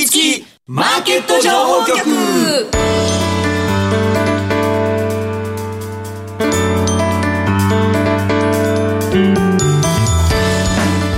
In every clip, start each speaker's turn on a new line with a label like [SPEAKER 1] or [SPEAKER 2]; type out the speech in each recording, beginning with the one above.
[SPEAKER 1] りつきマーケット情報局。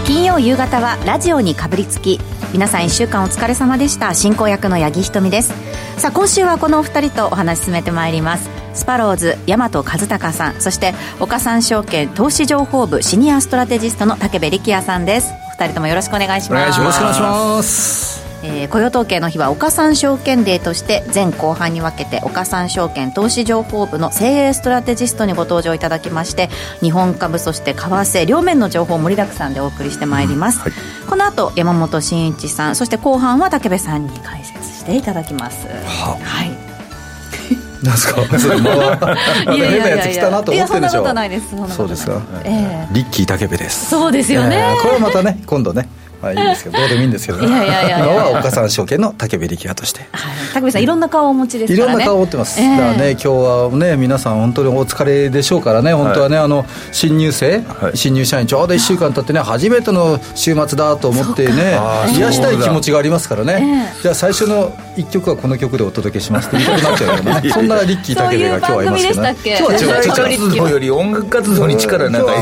[SPEAKER 2] 金曜夕方はラジオにかぶりつき。皆さん1週間お疲れ様でした。進行役の八木ひとみです。さあ今週はこのお二人とお話し進めてまいります。スパローズ大和和孝さん。そして岡三証券投資情報部シニアストラテジストの竹部力也さんです。お二人ともよろしくお願いします。お願いします。
[SPEAKER 3] よろしくお願いします
[SPEAKER 2] えー、雇用統計の日は岡三証券デーとして前後半に分けて岡三証券投資情報部の精鋭ストラテジストにご登場いただきまして日本株そして為替両面の情報を盛りだくさんでお送りしてまいります、はい、この後山本慎一さんそして後半は武部さんに解説していただきます。は、はい。
[SPEAKER 3] なんすか？それまだ変なやつ来たなと思ってるでしょいやそんな
[SPEAKER 2] ことないです。
[SPEAKER 3] そうですか、えー、リッキー武部です。
[SPEAKER 2] そうですよね、
[SPEAKER 3] えー、これはまたね今度ねまあいいですけどどうでもいいんですけど、ね、いやいやいや。今は岡三証券の竹部力也として、
[SPEAKER 2] はい、竹部さんいろんな顔をお持ちです
[SPEAKER 3] からね。いろんな顔を持ってます、えー、だからね今日はね皆さん本当にお疲れでしょうからね本当はね、はい、あの新入生、はい、新入社員ちょうど1週間経ってね初めての週末だと思ってね癒したい気持ちがありますからね、えー、じゃあ最初の1曲はこの曲でお届けしますって言いたくなっちゃうけどね。そんなリッキー竹部が今日はいますけどね。今日は
[SPEAKER 1] 違う活動より音楽活動に力なんか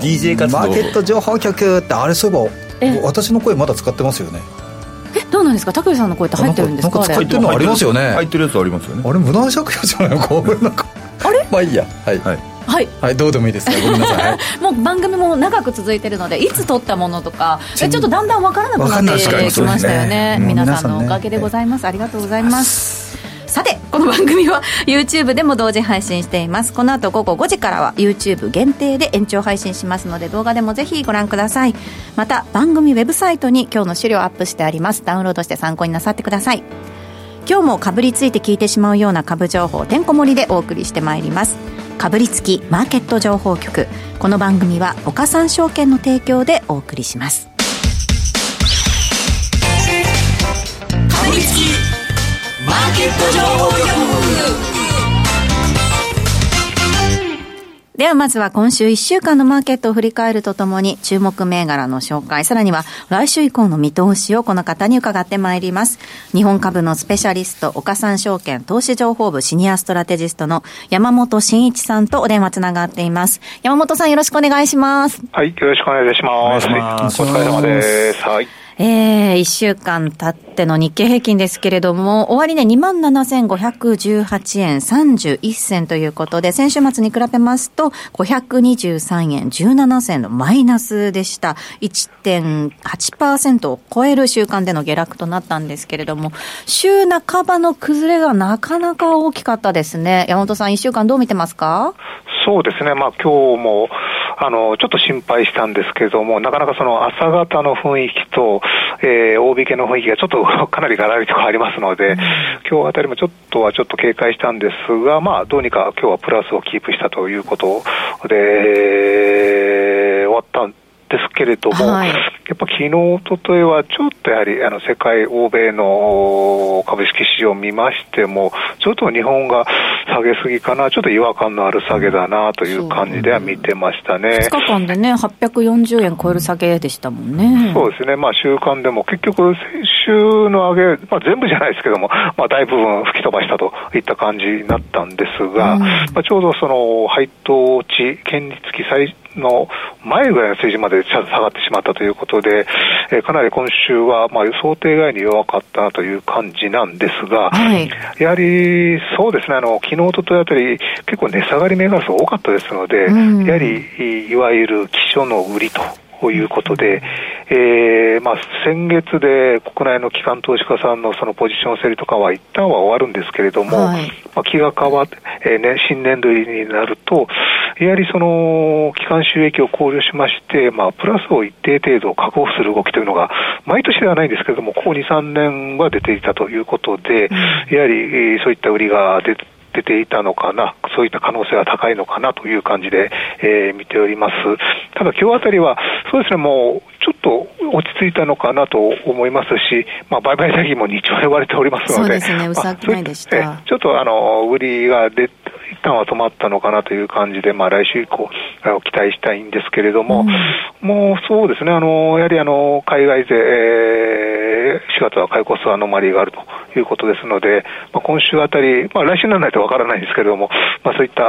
[SPEAKER 1] DJ 活動
[SPEAKER 3] マーケット情報局ってあれそういえば私の声まだ使ってますよね。
[SPEAKER 2] えどうなんですか？武部さんの声って入ってるんですか？
[SPEAKER 3] なんか使ってるのありますよね。
[SPEAKER 1] 入ってるやつありますよね。
[SPEAKER 3] あれ無断借用じゃない？のこれなんか。
[SPEAKER 2] あれ？
[SPEAKER 3] まあいいや。はい、はい。はい、はい、どうでもいいですごめんなさい、はい、
[SPEAKER 2] もう番組も長く続いてるのでいつ撮ったものとか。ちょっとだんだん分からなくなってきましたよね、ね、皆さんのおかげでございます、ありがとうございますこの番組は YouTube でも同時配信しています。この後午後5時からは YouTube 限定で延長配信しますので動画でもぜひご覧ください。また番組ウェブサイトに今日の資料アップしてあります。ダウンロードして参考になさってください。今日もかぶりついて聞いてしまうような株情報てんこ盛りでお送りしてまいります。かぶりつきマーケット情報局。この番組は岡三証券の提供でお送りします。ではまずは今週1週間のマーケットを振り返るとともに注目銘柄の紹介、さらには来週以降の見通しをこの方に伺ってまいります。日本株のスペシャリスト、岡三証券投資情報部シニアストラテジストの山本慎一さんとお電話つながっています。山本さんよろしくお願いします。
[SPEAKER 4] はい、よろしくお願いします。お疲れ様です。はい。
[SPEAKER 2] えー、1週間経っての日経平均ですけれども、終値、ね、27,518円31銭ということで、先週末に比べますと、523円17銭のマイナスでした。1.8%を超える週間での下落となったんですけれども、週半ばの崩れがなかなか大きかったですね。山本さん、1週間どう見てますか？
[SPEAKER 4] そうですね、まあ今日も、あの、ちょっと心配したんですけれども、なかなかその朝方の雰囲気と、えー、大引けの雰囲気がちょっと かなりガラリと変わりますので、うん、今日あたりもちょっとはちょっと警戒したんですが、まあ、どうにか今日はプラスをキープしたということで、終わったんですけれども、はい、やっぱ昨日、おとといはちょっとやはりあの世界、欧米の株式市場を見ましても、ちょっと日本が下げすぎかな、ちょっと違和感のある下げだなという感じでは見てましたね。
[SPEAKER 2] 2日間でね、840円超える下げでしたもんね。
[SPEAKER 4] そうですね、まあ週間でも結局、先週の上げ、まあ、全部じゃないですけども、まあ、大部分吹き飛ばしたといった感じになったんですが、うん、まあ、ちょうどその配当値、権利付き最の前ぐらいの水準まで下がってしまったということで、えー、かなり今週はまあ想定外に弱かったなという感じなんですが、はい、やはりそうですね、あの昨日、おとといあたり、結構値下がり銘柄数多かったですので、うん、やはりいわゆる基礎の売りと。ということで、えーまあ、先月で国内の機関投資家さんのそのポジション整理とかは一旦は終わるんですけれども、はい、まあ、気が変わって、えーね、新年度入りになると、やはりその機関収益を考慮しまして、まあ、プラスを一定程度確保する動きというのが、毎年ではないんですけれども、ここ2、3年は出ていたということで、うん、やはりそういった売りが出て、出ていたのかな、そういった可能性が高いのかなという感じで、えー、見ております。ただ今日あたりは、そうですね、もうちょっと落ち着いたのかなと思いますし、まあ、売買代金も2兆円割れておりますので、
[SPEAKER 2] そうですね、うさないでした。
[SPEAKER 4] まあ、ちょっとあの売りが出一旦は止まったのかなという感じで、まあ、来週以降、期待したいんですけれども、うん、もうそうですね、あのやはりあの海外勢、えー、4月は買い越すアノマリーがあるということですので、まあ、今週あたり、まあ、来週にならないとわからないんですけれども、まあ、そういった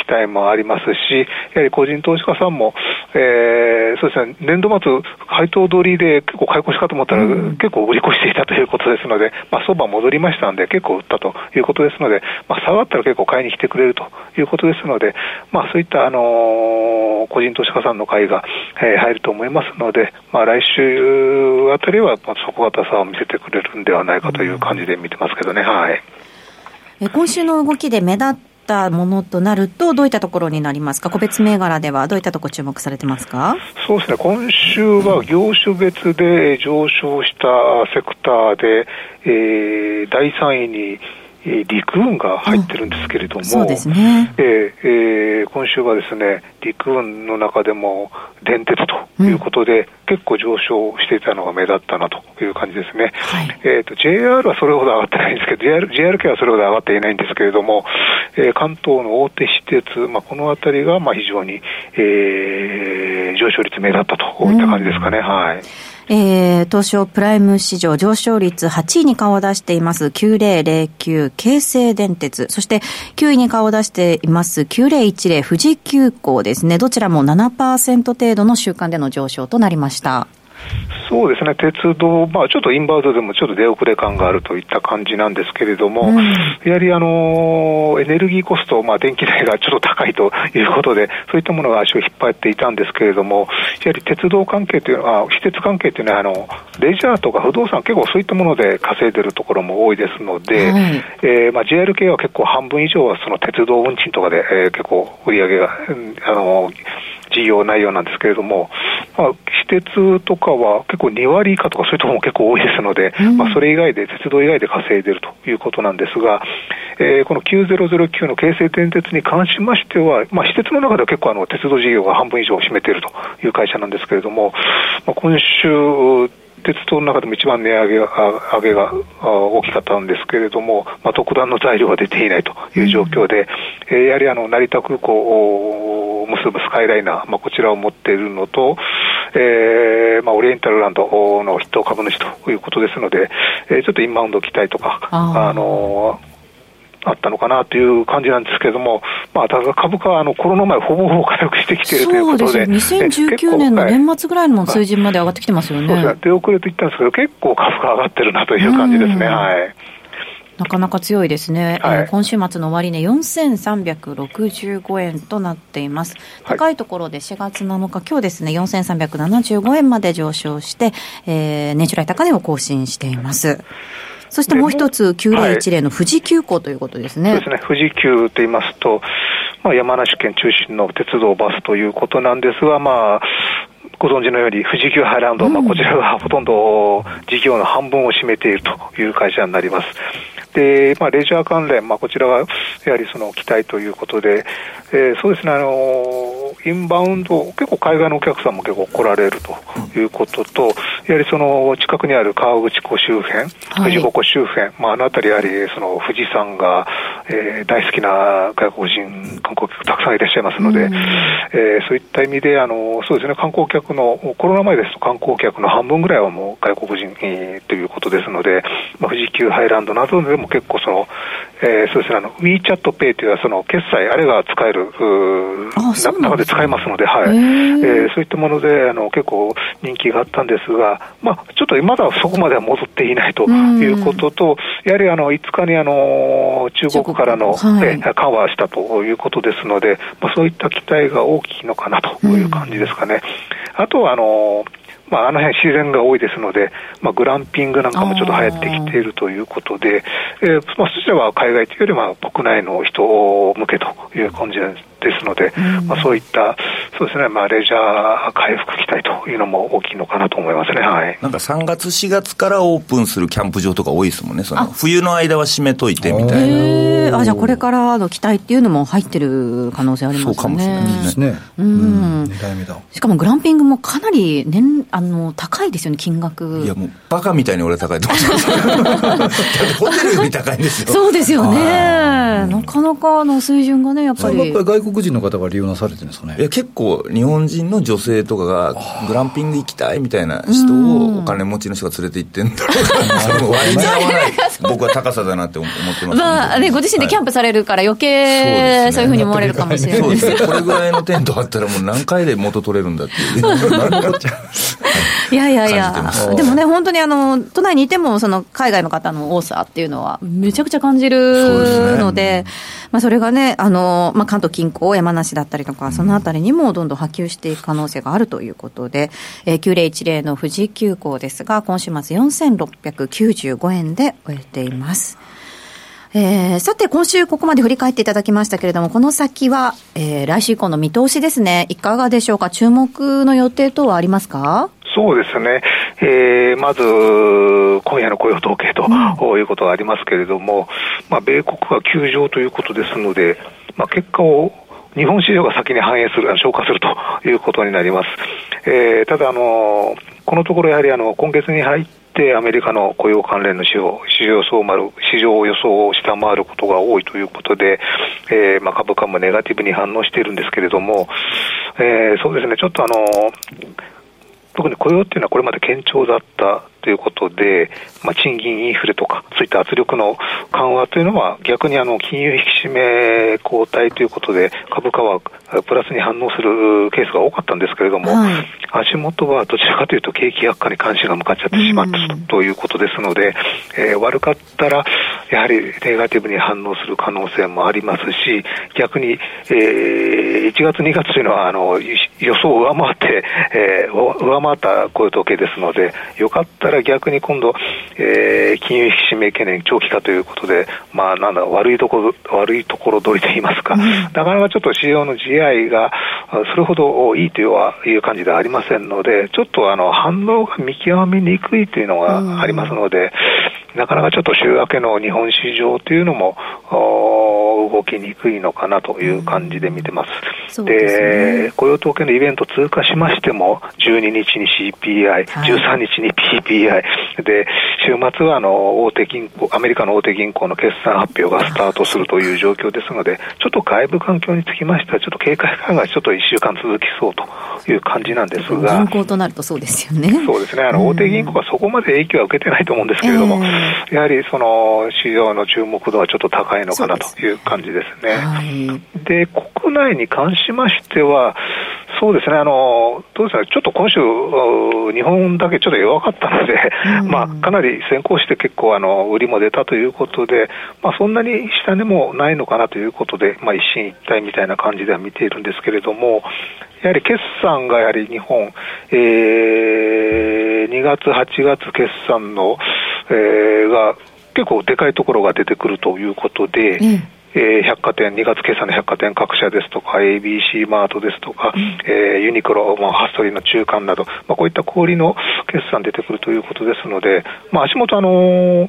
[SPEAKER 4] 期待もありますし、やはり個人投資家さんも、えー、そうですね、年度末、配当取りで結構買い越しかと思ったら、結構売り越していたということですので、まあ、相場戻りましたんで、結構売ったということですので、まあ、下がったら結構買いに来てくれるということですので、まあ、そういった、あのー、個人投資家さんの買いが、えー、入ると思いますので、まあ、来週あたりは、まあ、底堅さを見せてくれるんではないかという感じで見てますけどね、はい。
[SPEAKER 2] 今週の動きで目立ったものとなると、どういったところになりますか、個別銘柄ではどういったところ注目されてますか？
[SPEAKER 4] そうですね、今週は業種別で上昇したセクターで、えー、第3位に陸運が入ってるんですけれども、えーえー、今週はですね陸運の中でも電鉄ということで、うん、結構上昇していたのが目立ったなという感じですね、はい、えーと、JR はそれほど上がってないんですけど、JR, JR 系はそれほど上がっていないんですけれども、えー、関東の大手私鉄、まあ、このあたりがまあ非常に、えー、上昇率目立ったといった感じですかね。うん、はい
[SPEAKER 2] えー、東証プライム市場上昇率8位に顔を出しています9009京成電鉄、そして9位に顔を出しています9010富士急行ですね。どちらも7%程度の週間での上昇となりました。
[SPEAKER 4] そうですね、鉄道、まあ、ちょっとインバウンドでもちょっと出遅れ感があるといった感じなんですけれども、うん、やはりあのエネルギーコスト、まあ、電気代がちょっと高いということで、そういったものが足を引っ張っていたんですけれども、やはり鉄道関係というのは、施設関係というのはあの、レジャーとか不動産、結構そういったもので稼いでるところも多いですので、はい、えー、まあ、JR 系は結構半分以上はその鉄道運賃とかで、えー、結構売り上げが、あの事業内容なんですけれども、まあ、私鉄とかは結構2割以下とかそういうところも結構多いですので、うん、まあ、それ以外で、鉄道以外で稼いでいるということなんですが、えー、この9009の京成電鉄に関しましては、まあ、私鉄の中では結構あの鉄道事業が半分以上を占めているという会社なんですけれども、まあ、今週、鉄道の中でも一番値上げが上げが大きかったんですけれども、まあ、特段の材料が出ていないという状況で、うん、えー、やはりあの成田空港を結ぶスカイライナー、まあ、こちらを持っているのと、えーまあ、オリエンタルランドの筆頭株主ということですので、えー、ちょっとインバウンド期待とか、あのあったのかなという感じなんですけれども、まあ、ただ株価はあのコロナ前、ほぼほぼ回復してきているということで、
[SPEAKER 2] そうです2019年の年末ぐらいの水準まで上がってきてますよね。
[SPEAKER 4] そうです。出遅れと言ったんですけど、結構株価上がってるなという感じですね。はい
[SPEAKER 2] なかなか強いですね、はい、えー、今週末の終値、ね、4365円となっています、高いところで4月7日、今日ですね、4375円まで上昇して、えー、年初来高値を更新しています。そしてもう一つ、9010の富士急行ということですね。
[SPEAKER 4] そうですね。富士急と言いますと、まあ、山梨県中心の鉄道バスということなんですが、まあ、ご存知のように、富士急ハイランド、うん、まあ、こちらがほとんど事業の半分を占めているという会社になります。で、まあ、レジャー関連、まあ、こちらはやはりその期待ということで、えー、そうですね、あのインバウンド、結構海外のお客さんも結構来られるということと、やはりその近くにある川口湖周辺、富士五湖周辺、まあ、あの辺りやはりその富士山が、えー、大好きな外国人観光客たくさんいらっしゃいますので、うん、えー、そういった意味で、あのそうですね、観光客の、コロナ前ですと観光客の半分ぐらいはもう外国人、えー、ということですので、まあ、富士急ハイランドなどでも結構その、えー、そうですね、あの WeChatPay というのはその決済、あれが使える、中で使えますので、はい、えー、そういったものであの結構人気があったんですが、まあ、ちょっとまだそこまでは戻っていないということと、やはりあの5日にあの中国からの、はい、緩和したということですので、まあ、そういった期待が大きいのかなという感じですかね。あとはあのまあ、あの辺自然が多いですので、まあ、グランピングなんかもちょっと流行ってきているということで、えーまあ、そちらは海外というよりは国内の人向けという感じなんです。ですので、うん、まあ、そういったそうですね、まあ、レジャー回復期待というのも大きいのかなと思いますね、はい、
[SPEAKER 5] なんか3月、4月からオープンするキャンプ場とか多いですもんね、その冬の間は閉めといてみたい
[SPEAKER 2] な。あじゃあ、これからの期待っていうのも入ってる可能性ありますね。そうかもしれないですね。うん、しかもグランピングもかなり年あの高いですよね、金額。
[SPEAKER 5] いや、もう、バカみたいに俺高いと思ってます。ホテルより高いんですよ。
[SPEAKER 2] そうですよね。なかなかの水準がね、やっぱり。
[SPEAKER 3] 外国人の方が利用なされてるんですかね？
[SPEAKER 5] いや結構、日本人の女性とかが、グランピング行きたいみたいな人を、お金持ちの人が連れて行ってんだろうな、僕は高さだなって思ってます、
[SPEAKER 2] まあね、ご自身でキャンプされるから、余計そういうふうに思われるかもしれない。です
[SPEAKER 5] これぐらいのテントあったら、もう何回で元取れるんだっていう？
[SPEAKER 2] いやいやいや、でもね、本当にあの都内にいても、その海外の方の多さっていうのは、めちゃくちゃ感じるので、まあ、それがね、あのまあ、関東近郊、山梨だったりとか、そのあたりにもどんどん波及していく可能性があるということで、えー、9010の富士急行ですが、今週末4695円で終えています。えー、さて、今週ここまで振り返っていただきましたけれども、この先は、えー、来週以降の見通しですね、いかがでしょうか、注目の予定等はありますか？
[SPEAKER 4] そうですね、えー、まず今夜の雇用統計と、うん、いうことがありますけれども、まあ、米国は休場ということですので、まあ、結果を日本市場が先に反映する、消化するということになります。えー、ただあの、このところやはりあの今月に入ってアメリカの雇用関連の指標、市場予想市場予想を下回ることが多いということで、えーまあ、株価もネガティブに反応しているんですけれども、えー、そうですね、ちょっとあの、特に雇用っていうのはこれまで堅調だったということで、まあ、賃金インフレとか、そういった圧力の緩和というのは、逆にあの金融引き締め後退ということで、株価はプラスに反応するケースが多かったんですけれども、はい、足元はどちらかというと、景気悪化に関心が向かっちゃってしまったということですので、えー、悪かったら、やはりネガティブに反応する可能性もありますし、逆に、えー、1月、2月というのはあの予想を上回って、えー、上回ったこういう統計ですので、よかったら逆に今度、えー、金融引き締め懸念長期化ということで、まあ、なんだ悪いところ、悪いところ取りといいますか、うん、なかなかちょっと市場の地合いがそれほどいいという感じではありませんので、ちょっとあの反応が見極めにくいというのがありますので、うんなかなかちょっと週明けの日本市場というのも動きにくいのかなという感じで見てます。うん、で、ね、雇用統計のイベント通過しましても、12日に CPI、はい、13日に PPI、で、週末はあの大手銀行、アメリカの大手銀行の決算発表がスタートするという状況ですので、ちょっと外部環境につきましては、ちょっと警戒感がちょっと1週間続きそうという感じなんですが。
[SPEAKER 2] 銀行となるとそうですよね。
[SPEAKER 4] そうですね。あの、大手銀行はそこまで影響は受けてないと思うんですけれども、えー、やはりその市場の注目度はちょっと高いのかなという感じですね。はい、で、国内に関しましては、そうですね、あのどうですか、ちょっと今週、日本だけちょっと弱かったので、うん、まあ、かなり先行して結構あの、売りも出たということで、まあ、そんなに下値もないのかなということで、まあ、一進一退みたいな感じでは見ているんですけれども、やはり決算がやはり日本、えー、2月、8月決算の、えー、が結構でかいところが出てくるということで、うんえー、百貨店、2月決算の百貨店各社ですとか、ABC マートですとか、うん、えー、ユニクロ、まあ、ハストリーの中間など、まあ、こういった小売の決算出てくるということですので、まあ、足元、あのー、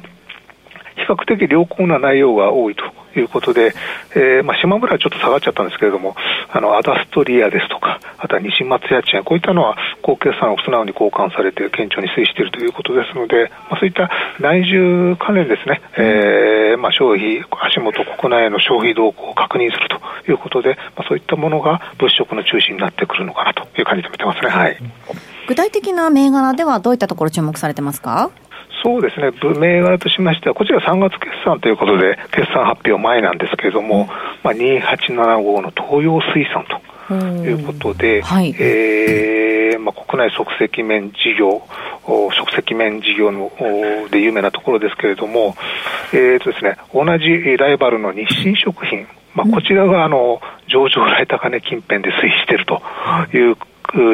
[SPEAKER 4] 比較的良好な内容が多いということで、えー、まあ、島村はちょっと下がっちゃったんですけれども、あの、アダストリアですとか、あとは西松屋賃、こういったのは、高決算を素直に交換されて、堅調に推移しているということですので、まあ、そういった内需関連ですね、えー、まあ、消費、足元国内の消費動向を確認するということで、まあ、そういったものが物色の中心になってくるのかなという感じで見てますね。はい。
[SPEAKER 2] 具体的な銘柄ではどういったところ注目されてますか？
[SPEAKER 4] そうですね、銘柄としましては、こちら3月決算ということで、決算発表前なんですけれども、まあ、2875の東洋水産ということで、はい、えー、まあ、国内即席麺事業、即席麺事業ので有名なところですけれども、えーとですね、同じライバルの日清食品、まあ、こちらがあの上場来高値近辺で推移しているという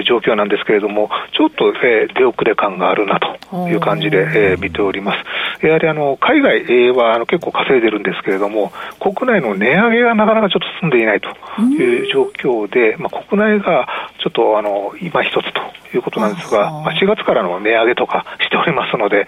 [SPEAKER 4] 状況なんですけれども、ちょっと、えー、出遅れ感があるなという感じで、えー、見ております。やはりあの海外はあの結構稼いでるんですけれども、国内の値上げがなかなかちょっと進んでいないという状況で、まあ、国内がちょっとあの今一つということなんですが、まあ、4月からの値上げとかしておりますので、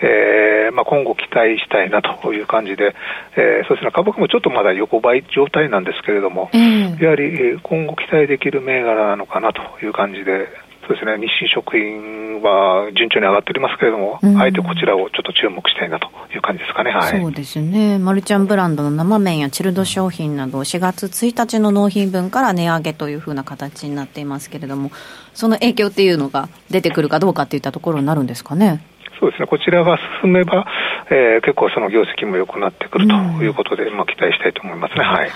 [SPEAKER 4] えーまあ、今後期待したいなという感じで、えー、そうですね、株価もちょっとまだ横ばい状態なんですけれども、うん、やはり今後期待できる銘柄なのかなという感じで、そそうですね、日清食品は順調に上がっておりますけれども、うん、あえてこちらをちょっと注目したいなという感じですかね、は
[SPEAKER 2] い、そうですね、マルちゃんブランドの生麺やチルド商品など、4月1日の納品分から値上げというふうな形になっていますけれども、その影響っていうのが出てくるかどうかっていったところになるんですかね。
[SPEAKER 4] そうですね、こちらが進めば、えー、結構その業績も良くなってくるということで、うん、まあ、期待したいと思いますね。はい、はい。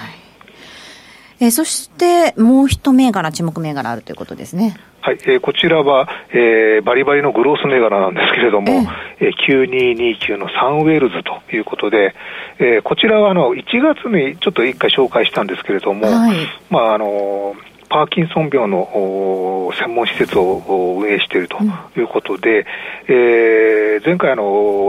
[SPEAKER 2] えー、そしてもう一銘柄、注目銘柄あるということですね。
[SPEAKER 4] はい、えー、こちらは、えー、バリバリのグロース銘柄なんですけれども、えー、9229のサンウェルズということで、えー、こちらはあの1月にちょっと一回紹介したんですけれども、はい、まああのパーキンソン病の専門施設を運営しているということで、うん、えー、前回あの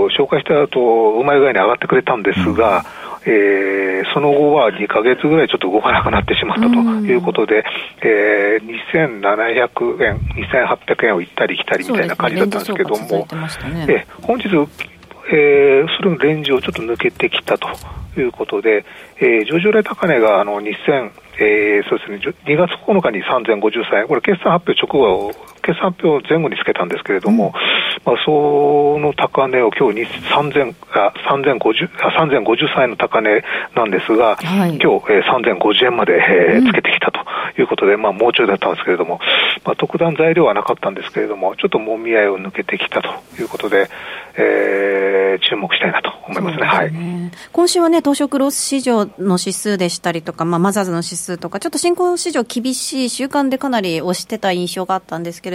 [SPEAKER 4] 紹介した後うまい具合に上がってくれたんですが、うん。えー、その後は2か月ぐらいちょっと動かなくなってしまったということで、えー、2700円、2800円を行ったり来たりみたいな感じだったんですけども、ねね、え本日、えー、それのレンジをちょっと抜けてきたということで、えー、上場来高値があの2000、えー、そうですね、2月9日に3053円、これ決算発表直後、決算発表前後につけたんですけれども、うん、まあ、その高値を今日に3000あ3050あ3053円の高値なんですが、はい、今日、えー、3050円まで、えー、つけてきたということで、うん、まあ、もうちょいだったんですけれども、まあ、特段材料はなかったんですけれども、ちょっともみ合いを抜けてきたということで、えー、注目したいなと思いますね。すね。はい、
[SPEAKER 2] 今週はね、東証クロス市場の指数でしたりとか、まあ、マザーズの指数とか、ちょっと新興市場厳しい週間でかなり押してた印象があったんですけれ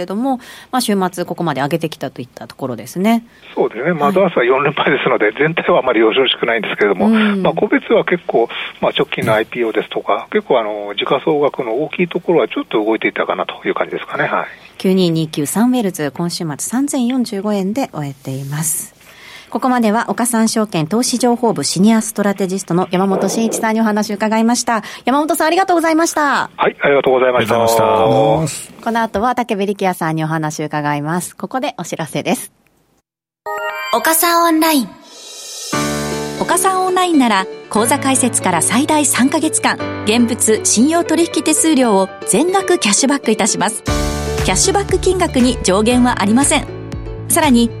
[SPEAKER 2] ども、まあ、週末ここまで上げてきたといったところですね。
[SPEAKER 4] そうですね。マザーズは4連敗ですので、はい、全体はあまりよろしくないんですけれども、うん、まあ、個別は結構、まあ、直近の IPO ですとか、結構あの、時価総額の大きいところはちょっと動いていたかなという感じですかね。はい。
[SPEAKER 2] 92293ウェルズ、今週末3045円で終えています。ここまでは岡三証券投資情報部シニアストラテジストの山本慎一さんにお話を伺いました。山本さんありがとうございました。
[SPEAKER 4] はい、ありがとうございました。した
[SPEAKER 2] この後は竹部力也さんにお話を伺います。ここでお知らせです。
[SPEAKER 1] 岡三オンライン。
[SPEAKER 2] 岡三オンラインなら、口座開設から最大3ヶ月間、現物信用取引手数料を全額キャッシュバックいたします。キャッシュバック金額に上限はありません。さらに、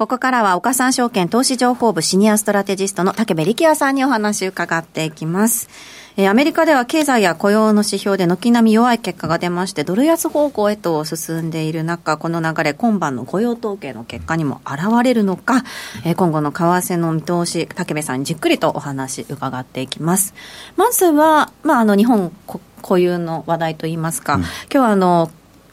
[SPEAKER 2] ここからは岡三証券投資情報部シニアストラテジストの竹部力也さんにお話を伺っていきます。えアメリカでは経済や雇用の指標で軒並み弱い結果が出まして、ドル安方向へと進んでいる中、この流れ、今晩の雇用統計の結果にも現れるのか、え今後の為替の見通し、竹部さんにじっくりとお話伺っていきます。まずは、まあ、あの、日本固有の話題といいますか、うん、今日はあの、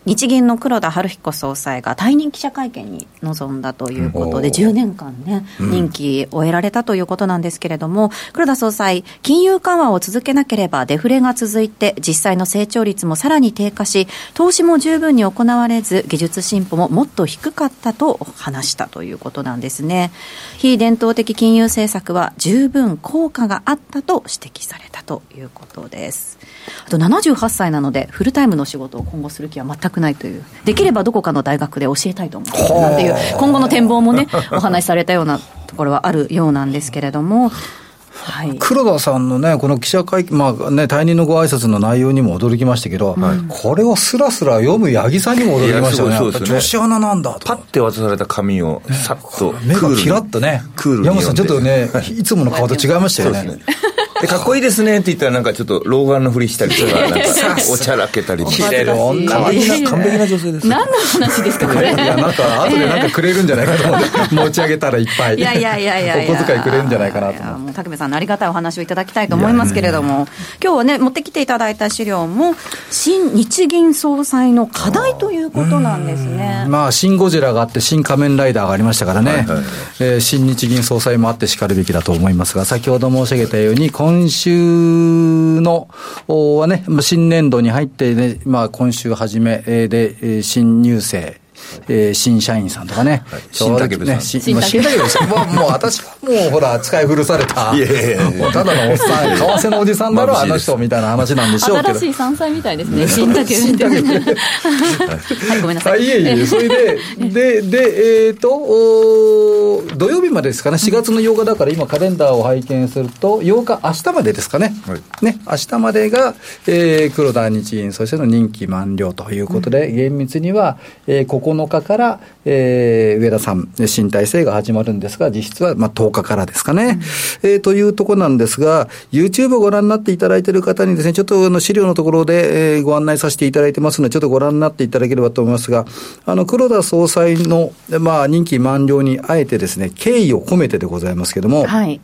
[SPEAKER 2] 日銀の黒田晴彦総裁が退任記者会見に臨んだということで、10年間ね、任期終えられたということなんですけれども、黒田総裁、金融緩和を続けなければデフレが続いて、実際の成長率もさらに低下し、投資も十分に行われず、技術進歩ももっと低かったと話したということなんですね。非伝統的金融政策は十分効果があったと指摘されたということです。あと78歳なので、フルタイムの仕事を今後する気は全くないという、できればどこかの大学で教えたいと思う。なんていう、今後の展望もね、お話しされたようなところはあるようなんですけれども。
[SPEAKER 3] はい、黒田さんのね、この記者会見、まあね、退任のご挨拶の内容にも驚きましたけど、はい、これをすらすら読む八木さんにも驚きましたよね、そうですね女子アナなんだと。
[SPEAKER 5] パッて渡された紙をさっと、
[SPEAKER 3] 目がキラッとね、クール山本さん、ちょっとね、いつもの顔と違いましたよね。
[SPEAKER 5] でかっこいいですねって言ったらなんかちょっと老眼のふりしたりとかなんかおちゃらけたりとか。
[SPEAKER 3] 切れる女
[SPEAKER 5] 完璧な完璧な女性です
[SPEAKER 2] 何の話ですかこれ
[SPEAKER 3] いやなんか後でなんかくれるんじゃないかと思って持ち上げたらいっぱい
[SPEAKER 2] いやいやいやいやいや。
[SPEAKER 3] お小遣いくれるんじゃないかなと。
[SPEAKER 2] いやもう竹部さんのありがたいお話をいただきたいと思いますけれども。今日はね持ってきていただいた資料も新日銀総裁の課題ということなんですね。
[SPEAKER 3] まあ、新ゴジラがあって、新仮面ライダーがありましたからね、
[SPEAKER 5] はいはい
[SPEAKER 3] えー新日銀総裁もあってしかるべきだと思いますが、先ほど申し上げたように、今今週のはね、新年度に入ってね、まあ、今週初めで、新入生、えー新社員さんとかね、
[SPEAKER 5] はい。新竹部さん。
[SPEAKER 3] ねし
[SPEAKER 2] 新竹部
[SPEAKER 3] さん。もう、もう私はもうほら、使い古された、
[SPEAKER 5] いやいやいや
[SPEAKER 3] ただのおっさん、為替のおじさんだろ、あの人みたいな話なんでしょうけど。
[SPEAKER 2] 新し。い山菜みたいですね。新竹
[SPEAKER 3] 新竹部
[SPEAKER 2] はい。ごめんなさ
[SPEAKER 3] あ
[SPEAKER 2] い
[SPEAKER 3] いえいえ、それで、で、で、えっ、と、おー土曜日までですかね、4月の8日だから、今、カレンダーを拝見すると、8日、明日までですかね、
[SPEAKER 5] はい。
[SPEAKER 3] ね明日までが、えー黒田日銀、そしての任期満了ということで、厳密には、えー9日から、えー上田さん、新体制が始まるんですが、実質は、まあ、10日からですかね、えーというところなんですが、YouTube をご覧になっていただいている方にですね、ちょっとあの資料のところで、えーご案内させていただいてますので、ちょっとご覧になっていただければと思いますが、あの、黒田総裁の、まあ、任期満了にあえてですね、敬意を込めてでございますけども、
[SPEAKER 2] はい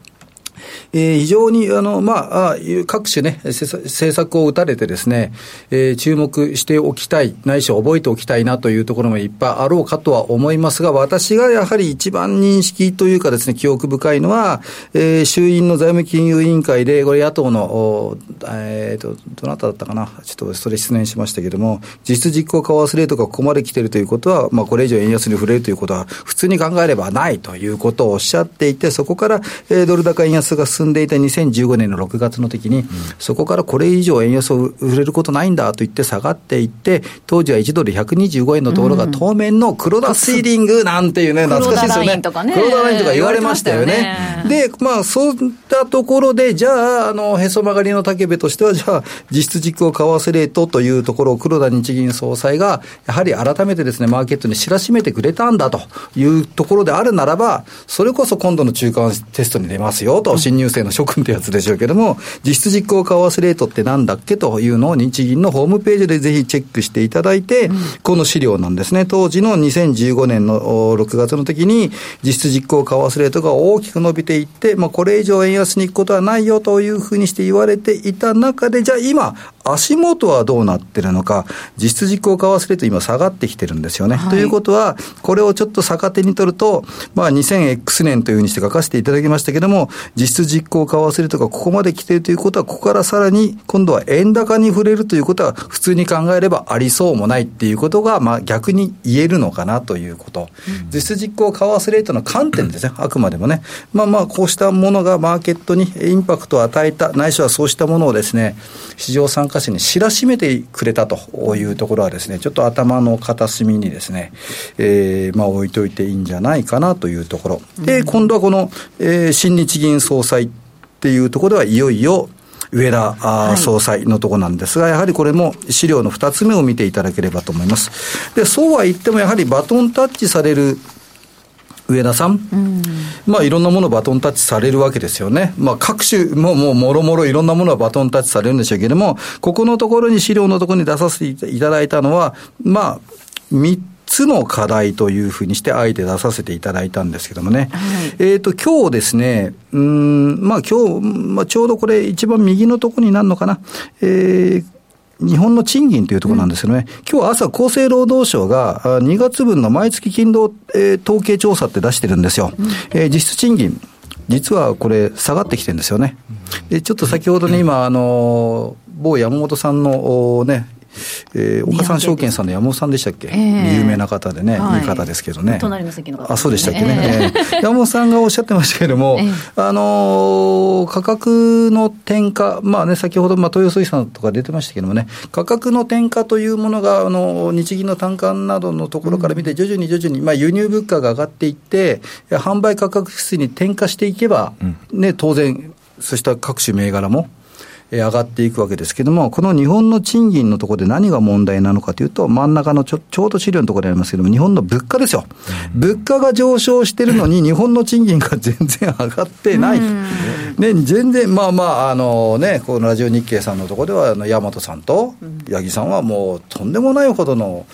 [SPEAKER 3] えー非常に、あの、まあ、各種ね、政策を打たれてですね、えー注目しておきたい、ないし覚えておきたいなというところもいっぱいあろうかとは思いますが、私がやはり一番認識というかですね、記憶深いのは、えー衆院の財務金融委員会で、これ野党の、おえーと、どなただったかな、ちょっとそれ失念しましたけれども、実質実行為替レートがここまで来てるということは、まあ、これ以上円安に触れるということは、普通に考えればないということをおっしゃっていて、そこから、えードル高円安が進んでいた2015年の6月の時に、そこからこれ以上円安を触れることないんだと言って下がっていって、当時は1ドル125円のところが当面の黒田シーリングなんていうね、懐かしいですよね。
[SPEAKER 2] 黒田ラインとかね。
[SPEAKER 3] 黒田ラインとか言われましたよね。
[SPEAKER 2] 言われましたよね。
[SPEAKER 3] で、まあ、そういったところで、じゃあ、あの、へそ曲がりの竹部としては、じゃあ、実質実行為替レートというところを黒田日銀総裁が、やはり改めてですね、マーケットに知らしめてくれたんだというところであるならば、それこそ今度の中間テストに出ますよと、新入生の諸君ってやつでしょうけども、実質実行為替レートってなんだっけというのを日銀のホームページでぜひチェックしていただいて、この資料なんですね。当時の2015年のお6月の時に、実質実行為替レートが大きく伸びていって、まあ、これ以上円安に行くことはないよというふうにして言われていた中で、じゃあ今、足元はどうなってるのか、実質実行為替レート今下がってきてるんですよね。
[SPEAKER 2] はい
[SPEAKER 3] ということは、これをちょっと逆手に取ると、まあ 2000X 年というふうにして書かせていただきましたけども、実質実行為替レートがここまで来ているということは、ここからさらに今度は円高に触れるということは、普通に考えればありそうもないっていうことが、まあ逆に言えるのかなということ。実質実行為替レートの観点ですね、あくまでもね。まあまあ、こうしたものがマーケットにインパクトを与えた、ないしはそうしたものをですね、市場参加者に知らしめてくれたというところはですね、ちょっと頭の片隅にですね、えーまあ置いといていいんじゃないかなというところ。で、今度はこの、えー新日銀総裁っていうところではいよいよ、上田
[SPEAKER 2] はい
[SPEAKER 3] 総裁のところなんですが、やはりこれも資料の2つ目を見ていただければと思います。で、そうは言ってもやはりバトンタッチされる上田さん、まあいろんなものバトンタッチされるわけですよね。まあ各種、もうもうもろもろいろんなものはバトンタッチされるんでしょうけれども、ここのところに資料のところに出させていただいたのは、まあ、3つの課題というふうにして、あえて出させていただいたんですけどもね。えっ、と、今日ですね、うーん、まあ今日、まあちょうどこれ一番右のところになるのかな。えー日本の賃金というところなんですけどね、今日朝厚生労働省があ2月分の毎月勤労、えー統計調査って出してるんですよ。えー実質賃金。実はこれ下がってきてるんですよね。で、ちょっと先ほどね、今、あの、某山本さんの、おね、えー岡三証券さんの山本さんでしたっけ、
[SPEAKER 2] ええ。
[SPEAKER 3] 有名な方でね、
[SPEAKER 2] はい。
[SPEAKER 3] い、い方ですけどね。
[SPEAKER 2] 隣の席の方。
[SPEAKER 3] あ、そうでしたっけね。
[SPEAKER 2] え
[SPEAKER 3] え。え 山本さんがおっしゃってましたけれども、
[SPEAKER 2] ええ。
[SPEAKER 3] あのー価格の転嫁、まあね、先ほど、まあ、豊洲水産とか出てましたけどもね、価格の転嫁というものが、あの、日銀の単価などのところから見て、徐々に徐々に、まあ、輸入物価が上がっていって、販売価格指数に転嫁していけば、ね、当然、そうした各種銘柄も、上がっていくわけですけども、この日本の賃金のところで何が問題なのかというと、真ん中のちょちょうど資料のところにありますけども、日本の物価ですよ。物価が上昇してるのに、日本の賃金が全然上がってない。ね、全然、まあまあ、あのね、このラジオ日経さんのところでは、大和さんと八木さんはもうとんでもないほどの、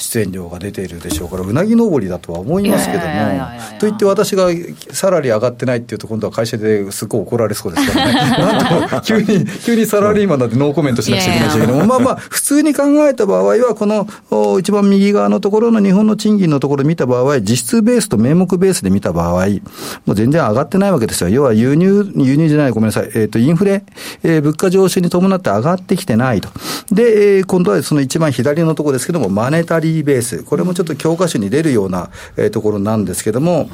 [SPEAKER 3] 出演料が出ているでしょうから、うなぎ登りだとは思いますけども、といって私がサラリー上がってないっていうと、今度は会社ですごい怒られそうですからね、なんと急に、急にサラリーマンなんてノーコメントしなくちゃいけないけども、まあまあ、普通に考えた場合は、この一番右側のところの日本の賃金のところを見た場合、実質ベースと名目ベースで見た場合、もう全然上がってないわけですよ。要は輸入、輸入じゃない、ごめんなさい、えっ、ー、と、インフレ、えー、物価上昇に伴って上がってきてないと。で、えー、今度はその一番左のところですけども、マネタリーリーベース、これもちょっと教科書に出るような、えー、ところなんですけども、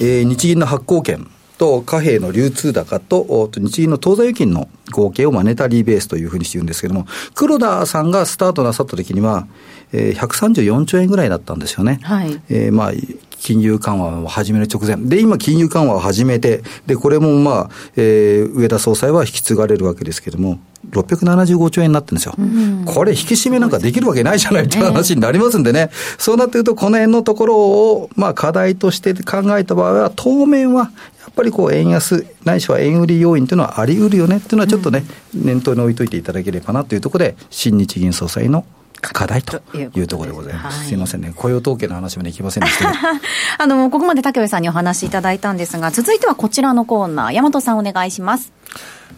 [SPEAKER 3] えー、日銀の発行権と貨幣の流通高と日銀の当座預金の合計をマネタリーベースというふうにして言うんですけども、黒田さんがスタートなさった時には、えー、134兆円ぐらいだったんですよね。はい。えー、まあ、金融緩和を始める直前。で、今、金融緩和を始めて、で、これもまあ、えー、上田総裁は引き継がれるわけですけれども、675兆円になってるんですよ。うん、これ、引き締めなんかできるわけないじゃないっていう話になりますんでね。そうなってくると、この辺のところを、まあ、課題として考えた場合は、当面は、やっぱりこう、円安、ないしは円売り要因というのはあり得るよねっていうのは、ちょっとね、うん、念頭に置いといていただければなというところで、新日銀総裁の課題というところでございます。すいませんね。雇用統計の話までいきませんでした。
[SPEAKER 2] あの、ここまで竹部さんにお話しいただいたんですが、続いてはこちらのコーナー、大和さんお願いします。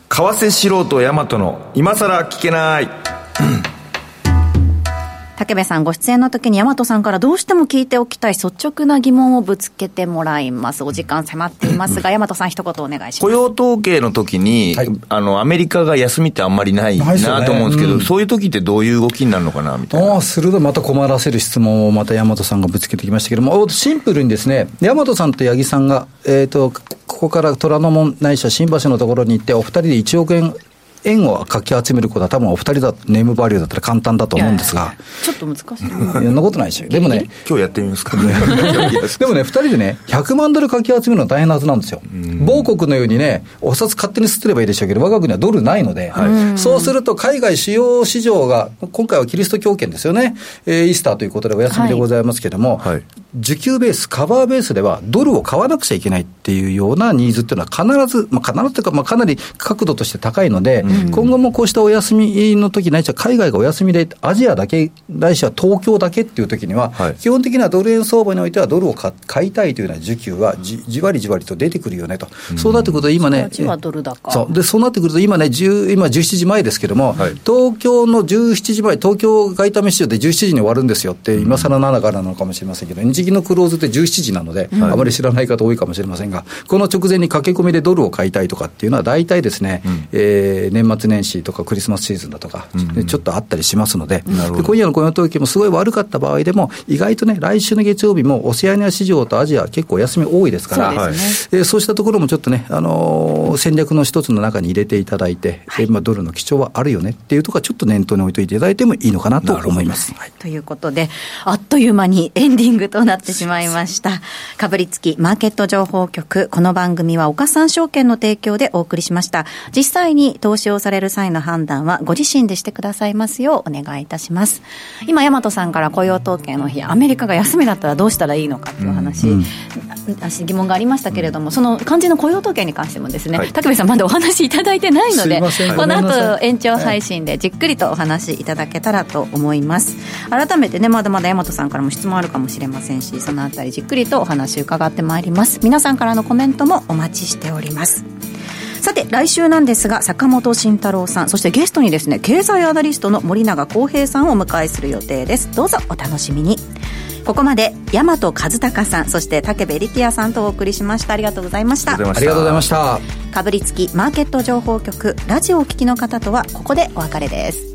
[SPEAKER 5] 為替素人大和の今更聞けない。
[SPEAKER 2] 竹部さんご出演の時に大和さんからどうしても聞いておきたい率直な疑問をぶつけてもらいます。お時間迫っていますが、大和さん一言お願いします。
[SPEAKER 5] 雇用統計の時に、はい、あの、アメリカが休みってあんまりないなと思うんですけど、ねうん、そういう時ってどういう動きになるのかなみたいな。
[SPEAKER 3] ああ、鋭い。また困らせる質問をまた大和さんがぶつけてきましたけども、シンプルにですね、大和さんと八木さんが、えっ、ー、と、ここから虎ノ門ないしは新橋のところに行って、お二人で1億円円をかき集めることは多分お二人だ、ネームバリューだったら簡単だと思うんですが。
[SPEAKER 2] ちょっと難しい。
[SPEAKER 3] そんなことないですよ。でもね。
[SPEAKER 5] 今日やってみますか
[SPEAKER 3] ね。でもね、二人でね、100万ドルかき集めるのは大変なはずなんですよ。某国のようにね、お札勝手に捨てればいいでしょうけど、我が国はドルないので、はい、そうすると海外主要市場が、今回はキリスト教圏ですよね。えー、イースターということでお休みでございますけども、はい、需給ベース、カバーベースではドルを買わなくちゃいけないっていうようなニーズっていうのは必ず、まあ必ずというか、まあかなり角度として高いので、今後もこうしたお休みの時ないしは海外がお休みで、アジアだけ、ないしは東京だけっていう時には、はい、基本的なドル円相場においては、ドルを買いたいというような需給はじ、じわりじわりと出てくるよねと、うん、そうなってくると、今ね、そう。でそうなってくると、今ね、今17時前ですけれども、はい、東京の17時前、東京外為市場で17時に終わるんですよって、今更ながらなのかもしれませんけど、日銀のクローズって17時なので、あまり知らない方多いかもしれませんが、この直前に駆け込みでドルを買いたいとかっていうのは、大体ですね、うん、えー、年末年始とかクリスマスシーズンだとか、うん、ちょっとあったりしますので、で今夜の雇用統計もすごい悪かった場合でも、意外とね、来週の月曜日もオセアニア市場とアジア、結構お休み多いですから、そう,、ねえー、そうしたところもちょっとね、あのー、戦略の一つの中に入れていただいて、はい、えー、まあ、ドルの基調はあるよねっていうところは、ちょっと念頭に置いていただいてもいいのかなと思います。
[SPEAKER 2] はい、ということで、あっという間にエンディングとなってしまいました。かぶりつきマーケット情報局、この番組は岡三証券の提供でお送りしました。実際に投資をされる際の判断はご自身でしてくださいますようお願いいたします。今、大和さんから雇用統計の日、アメリカが休みだったらどうしたらいいのかという話、うんうん、疑問がありましたけれども、その肝心の雇用統計に関してもですね、はい、竹部さんまだお話いただいてないので、この後延長配信でじっくりとお話いただけたらと思います。改めてね、まだまだ大和さんからも質問あるかもしれませんし、そのあたりじっくりとお話伺ってまいります。皆さんからのコメントもお待ちしております。さて来週なんですが坂本慎太郎さんそしてゲストにですね経済アナリストの森永康平さんをお迎えする予定です。どうぞお楽しみに。ここまで大和和孝さんそして武部力也さんとお送りしました。ありがとうございました。あ
[SPEAKER 3] りがとうございました。
[SPEAKER 2] かぶりつきマーケット情報局ラジオをお聞きの方とはここでお別れです